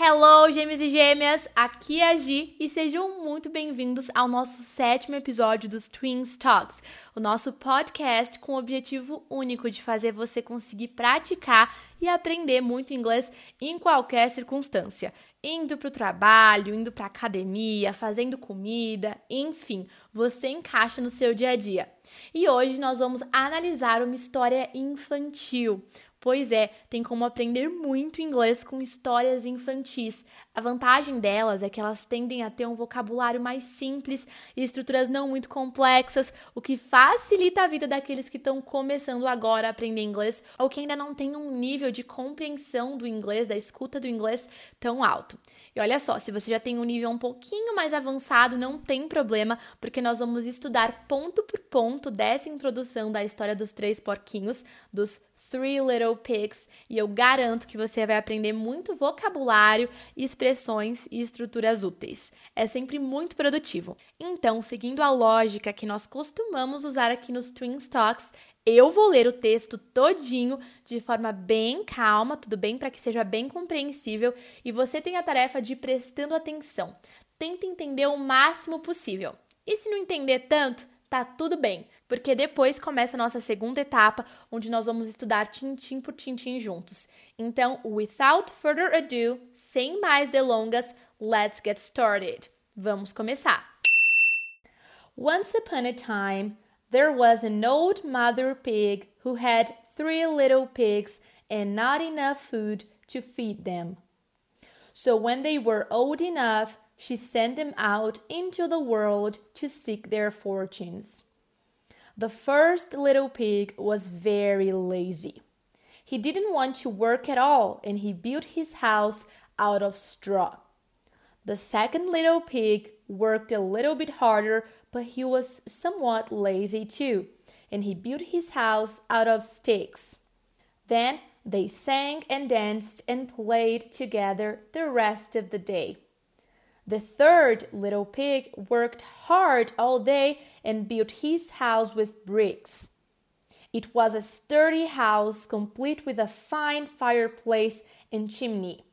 Hello, gêmeos e gêmeas! Aqui é a Gi e sejam muito bem-vindos ao nosso sétimo episódio dos Twins Talks, o nosso podcast com o objetivo único de fazer você conseguir praticar e aprender muito inglês em qualquer circunstância. Indo para o trabalho, indo para academia, fazendo comida, enfim, você encaixa no seu dia a dia. E hoje nós vamos analisar uma história infantil, Pois é, tem como aprender muito inglês com histórias infantis. A vantagem delas é que elas tendem a ter um vocabulário mais simples e estruturas não muito complexas, o que facilita a vida daqueles que estão começando agora a aprender inglês ou que ainda não têm um nível de compreensão do inglês, da escuta do inglês tão alto. E olha só, se você já tem um nível um pouquinho mais avançado, não tem problema, porque nós vamos estudar ponto por ponto dessa introdução da história dos três porquinhos, dos Three Little Pigs e eu garanto que você vai aprender muito vocabulário, expressões e estruturas úteis. É sempre muito produtivo. Então, seguindo a lógica que nós costumamos usar aqui nos Twin Talks, eu vou ler o texto todinho de forma bem calma, tudo bem? Para que seja bem compreensível e você tem a tarefa de ir prestando atenção. Tenta entender o máximo possível. E se não entender tanto, tá tudo bem, porque depois começa a nossa segunda etapa, onde nós vamos estudar tintim por tintim juntos. Então, without further ado, sem mais delongas, let's get started. Vamos começar. Once upon a time, there was an old mother pig who had three little pigs and not enough food to feed them. So when they were old enough, she sent them out into the world to seek their fortunes. The first little pig was very lazy. He didn't want to work at all and he built his house out of straw. The second little pig worked a little bit harder, but he was somewhat lazy too, and he built his house out of sticks. Then they sang and danced and played together the rest of the day. The third little pig worked hard all day and built his house with bricks. It was a sturdy house complete with a fine fireplace and chimney.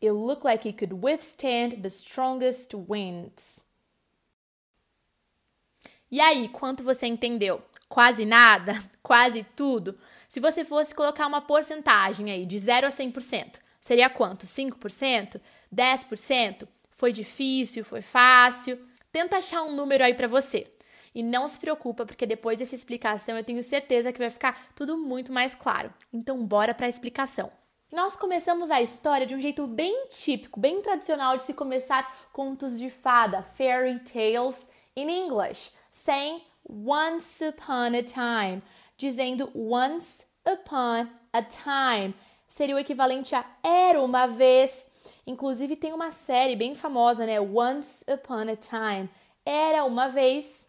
It looked like it could withstand the strongest winds. E aí, quanto você entendeu? Quase nada? Quase tudo? Se você fosse colocar uma porcentagem aí de 0 a 100%, seria quanto? 5%? 10%? Foi difícil? Foi fácil? Tenta achar um número aí para você. E não se preocupa, porque depois dessa explicação eu tenho certeza que vai ficar tudo muito mais claro. Então, bora para a explicação. Nós começamos a história de um jeito bem típico, bem tradicional de se começar contos de fada, fairy tales in English, saying once upon a time, dizendo once upon a time. Seria o equivalente a era uma vez Inclusive tem uma série bem famosa, né? Once Upon a Time. Era uma vez.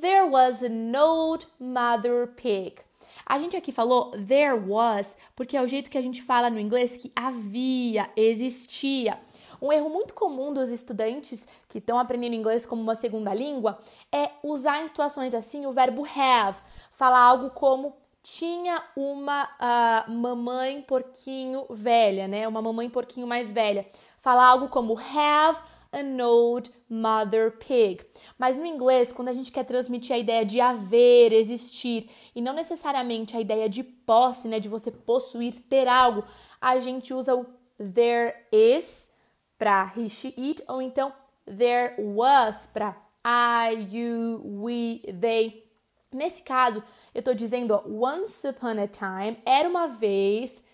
There was an old mother pig. A gente aqui falou there was porque é o jeito que a gente fala no inglês que havia, existia. Um erro muito comum dos estudantes que estão aprendendo inglês como uma segunda língua é usar em situações assim o verbo have, falar algo como tinha uma uh, mamãe porquinho velha, né? Uma mamãe porquinho mais velha. Falar algo como have an old mother pig. Mas no inglês, quando a gente quer transmitir a ideia de haver, existir, e não necessariamente a ideia de posse, né, de você possuir, ter algo, a gente usa o there is para he, she, it, ou então there was para I, you, we, they. Nesse caso, eu tô dizendo, ó, once upon a time, era uma vez,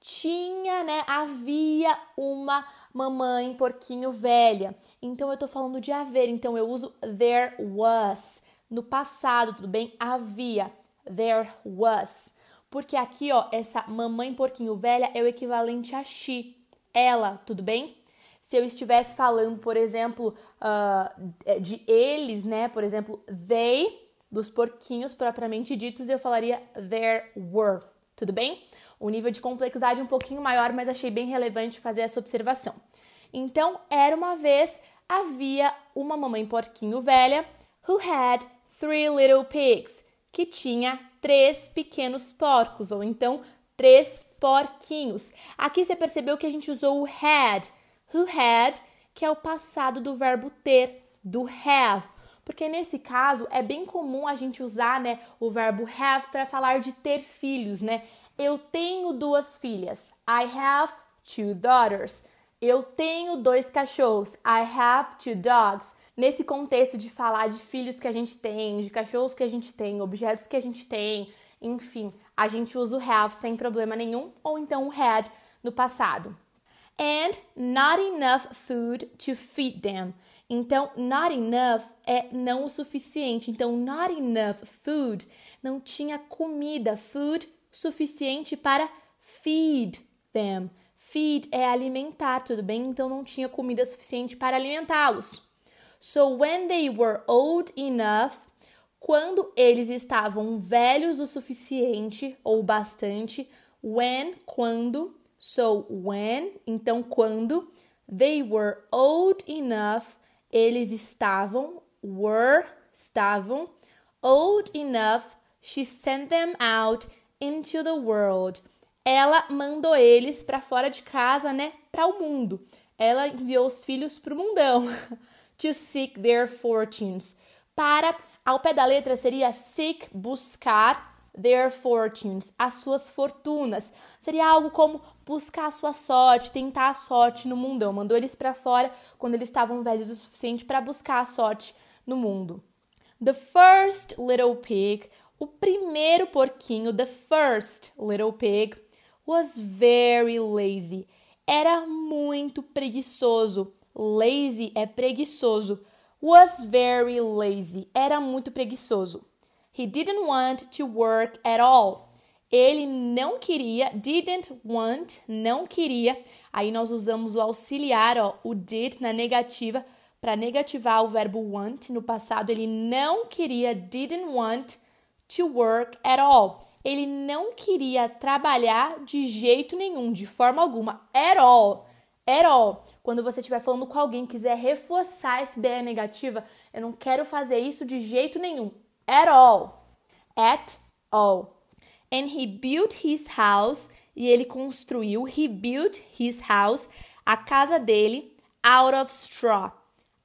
tinha, né, havia uma mamãe porquinho velha. Então eu tô falando de haver, então eu uso there was. No passado, tudo bem? Havia. There was. Porque aqui, ó, essa mamãe porquinho velha é o equivalente a she. Ela, tudo bem? Se eu estivesse falando, por exemplo, uh, de eles, né? Por exemplo, they dos porquinhos propriamente ditos, eu falaria there were. Tudo bem? O nível de complexidade é um pouquinho maior, mas achei bem relevante fazer essa observação. Então, era uma vez, havia uma mamãe porquinho velha who had three little pigs, que tinha três pequenos porcos, ou então três porquinhos. Aqui você percebeu que a gente usou o had who had, que é o passado do verbo ter, do have. Porque nesse caso é bem comum a gente usar, né, o verbo have para falar de ter filhos, né? Eu tenho duas filhas. I have two daughters. Eu tenho dois cachorros. I have two dogs. Nesse contexto de falar de filhos que a gente tem, de cachorros que a gente tem, objetos que a gente tem, enfim, a gente usa o have sem problema nenhum, ou então o had no passado. And not enough food to feed them. Então, not enough é não o suficiente. Então, not enough food, não tinha comida, food suficiente para feed them. Feed é alimentar, tudo bem? Então, não tinha comida suficiente para alimentá-los. So, when they were old enough, quando eles estavam velhos o suficiente ou bastante, when, quando, so when, então quando, they were old enough eles estavam, were, estavam, old enough, she sent them out into the world. Ela mandou eles para fora de casa, né? Para o mundo. Ela enviou os filhos para o mundão. to seek their fortunes. Para, ao pé da letra seria seek, buscar, their fortunes, as suas fortunas. Seria algo como buscar a sua sorte, tentar a sorte no mundão. Mandou eles para fora quando eles estavam velhos o suficiente para buscar a sorte no mundo. The first little pig, o primeiro porquinho, the first little pig, was very lazy. Era muito preguiçoso. Lazy é preguiçoso. Was very lazy. Era muito preguiçoso. He didn't want to work at all. Ele não queria, didn't want, não queria. Aí nós usamos o auxiliar, ó, o did na negativa para negativar o verbo want. No passado ele não queria, didn't want to work at all. Ele não queria trabalhar de jeito nenhum, de forma alguma, at all. At all. Quando você estiver falando com alguém quiser reforçar essa ideia negativa, eu não quero fazer isso de jeito nenhum. At all. At all. And he built his house. E ele construiu. He built his house. A casa dele. Out of straw.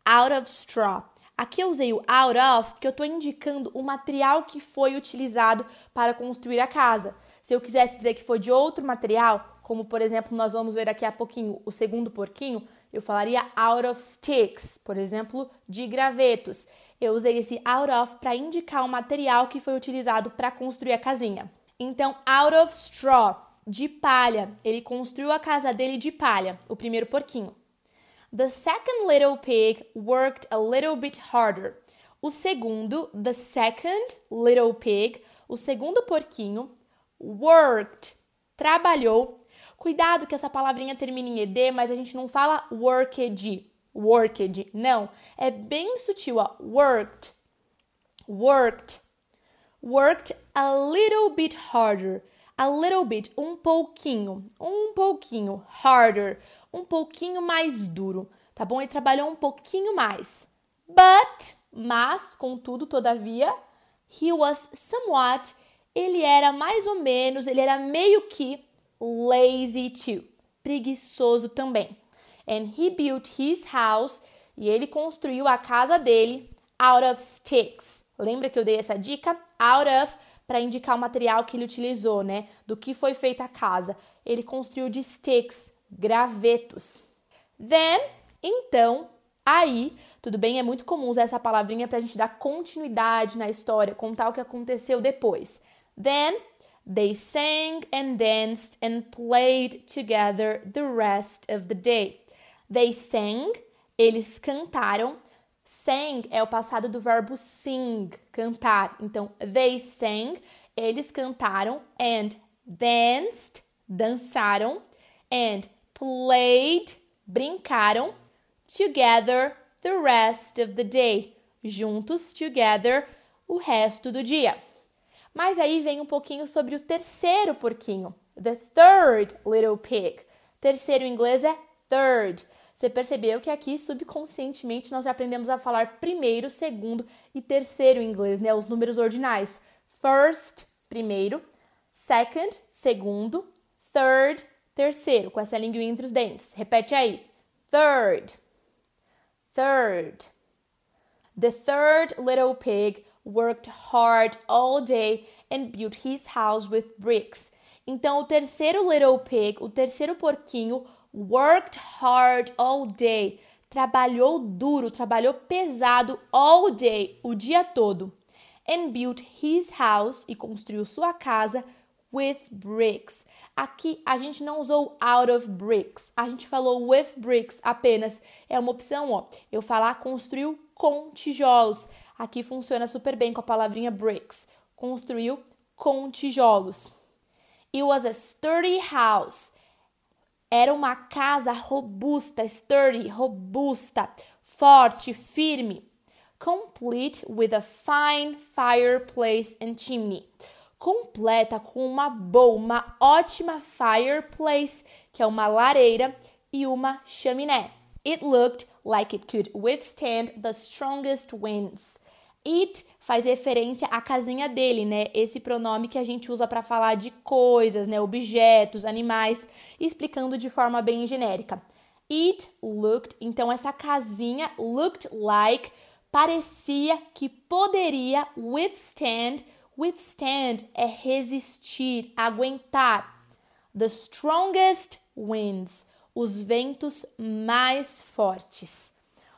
Out of straw. Aqui eu usei o out of porque eu estou indicando o material que foi utilizado para construir a casa. Se eu quisesse dizer que foi de outro material, como por exemplo nós vamos ver daqui a pouquinho o segundo porquinho, eu falaria out of sticks, por exemplo, de gravetos. Eu usei esse out of para indicar o material que foi utilizado para construir a casinha. Então, out of straw, de palha. Ele construiu a casa dele de palha, o primeiro porquinho. The second little pig worked a little bit harder. O segundo, the second little pig, o segundo porquinho, worked, trabalhou. Cuidado que essa palavrinha termina em ed, mas a gente não fala worked, worked, não. É bem sutil, ó. Worked, worked, worked a little bit harder. A little bit, um pouquinho, um pouquinho, harder, um pouquinho mais duro, tá bom? Ele trabalhou um pouquinho mais. But, mas, contudo, todavia, he was somewhat, ele era mais ou menos, ele era meio que lazy too, preguiçoso também. And he built his house, e ele construiu a casa dele out of sticks. Lembra que eu dei essa dica? Out of para indicar o material que ele utilizou, né? Do que foi feita a casa. Ele construiu de sticks, gravetos. Then, então, aí, tudo bem? É muito comum usar essa palavrinha para a gente dar continuidade na história, contar o que aconteceu depois. Then, they sang and danced and played together the rest of the day. They sang, eles cantaram Sang é o passado do verbo sing, cantar. Então, they sang, eles cantaram, and danced, dançaram, and played, brincaram, together the rest of the day, juntos, together, o resto do dia. Mas aí vem um pouquinho sobre o terceiro porquinho, the third little pig. Terceiro em inglês é third. Você percebeu que aqui subconscientemente nós já aprendemos a falar primeiro, segundo e terceiro em inglês, né? Os números ordinais. First, primeiro, second, segundo, third, terceiro, com essa língua entre os dentes. Repete aí. Third. Third. The third little pig worked hard all day and built his house with bricks. Então, o terceiro little pig, o terceiro porquinho, worked hard all day. Trabalhou duro, trabalhou pesado all day, o dia todo. And built his house e construiu sua casa with bricks. Aqui a gente não usou out of bricks, a gente falou with bricks apenas. É uma opção, ó. Eu falar construiu com tijolos. Aqui funciona super bem com a palavrinha bricks. Construiu com tijolos. It was a sturdy house. Era uma casa robusta, sturdy, robusta, forte, firme. Complete with a fine fireplace and chimney. Completa com uma boa, uma ótima fireplace, que é uma lareira, e uma chaminé. It looked like it could withstand the strongest winds. It faz referência à casinha dele, né? Esse pronome que a gente usa para falar de coisas, né? Objetos, animais, explicando de forma bem genérica. It looked, então essa casinha looked like parecia que poderia withstand. Withstand é resistir, aguentar. The strongest winds, os ventos mais fortes.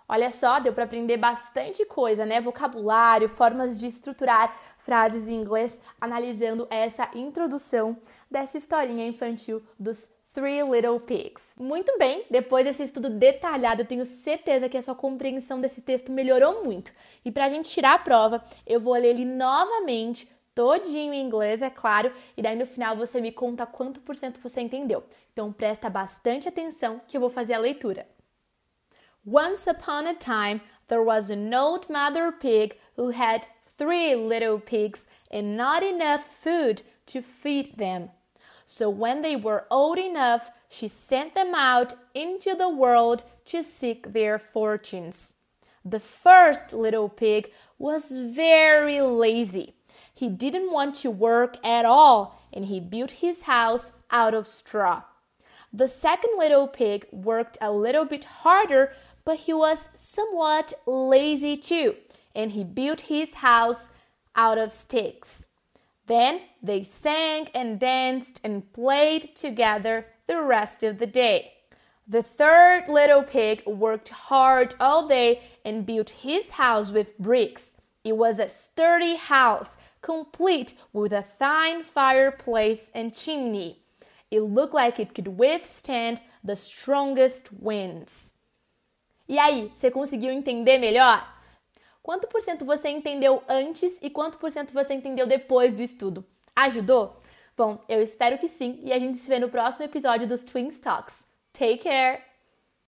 Olha só, deu para aprender bastante coisa, né? Vocabulário, formas de estruturar frases em inglês, analisando essa introdução dessa historinha infantil dos Three Little Pigs. Muito bem, depois desse estudo detalhado, eu tenho certeza que a sua compreensão desse texto melhorou muito. E para a gente tirar a prova, eu vou ler ele novamente, todinho em inglês, é claro, e daí no final você me conta quanto por cento você entendeu. Então presta bastante atenção que eu vou fazer a leitura. Once upon a time, there was an old mother pig who had three little pigs and not enough food to feed them. So when they were old enough, she sent them out into the world to seek their fortunes. The first little pig was very lazy. He didn't want to work at all and he built his house out of straw. The second little pig worked a little bit harder but he was somewhat lazy too, and he built his house out of sticks. Then they sang and danced and played together the rest of the day. The third little pig worked hard all day and built his house with bricks. It was a sturdy house, complete with a fine fireplace and chimney. It looked like it could withstand the strongest winds. E aí, você conseguiu entender melhor? Quanto por cento você entendeu antes e quanto por cento você entendeu depois do estudo? Ajudou? Bom, eu espero que sim e a gente se vê no próximo episódio dos Twin Talks. Take care!